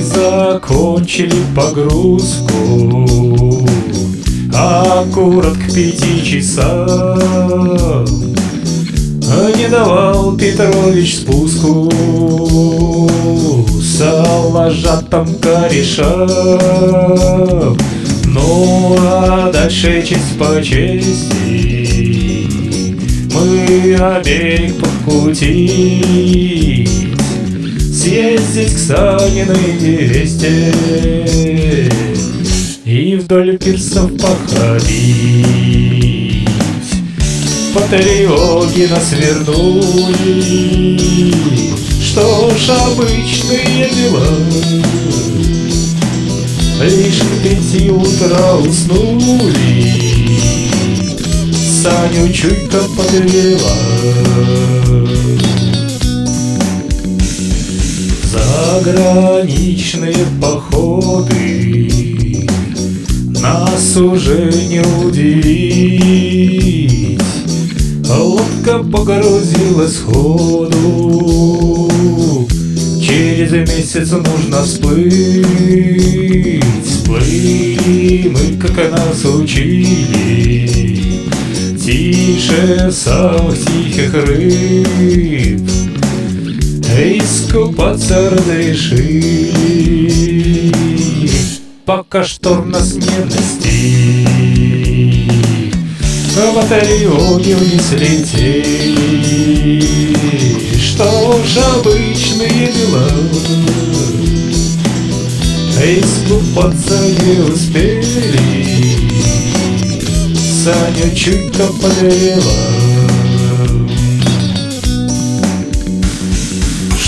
закончили погрузку. Аккурат к пяти часам. Не давал Петрович спуску. Салажатом корешам. Ну а дальше честь по чести. Мы обеих подкутить Съездить к Саниной невесте. И вдоль пирсов походить По тревоге нас вернули. Что ж обычные дела. Лишь к пяти утра уснули. Саню чуйка подвела Заграничные походы Нас уже не удивить. Лодка погрузилась ходу Через месяц нужно всплыть. Всплыли мы, как нас учили. Тише самых тихих рыб Искупаться разрешили Пока шторм нас не настиг В батареоне вниз летели Что ж обычные дела? Искупаться не успели. Саня чуть-то подвела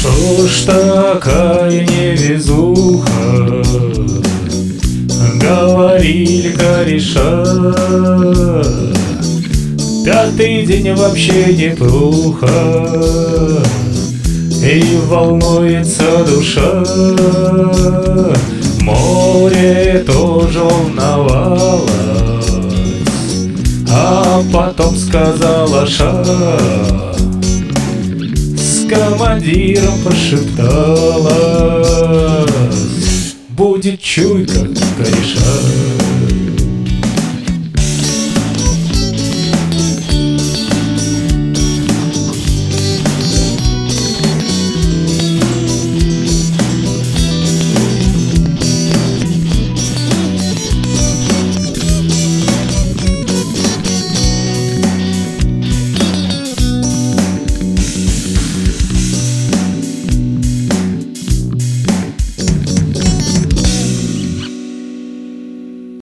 Что ж такая невезуха. Говорили кореша. Пятый день вообще неплохо И волнуется душа. Море тоже волновалось. А потом сказала ша. С командиром прошепталась. Будет чуйка кореша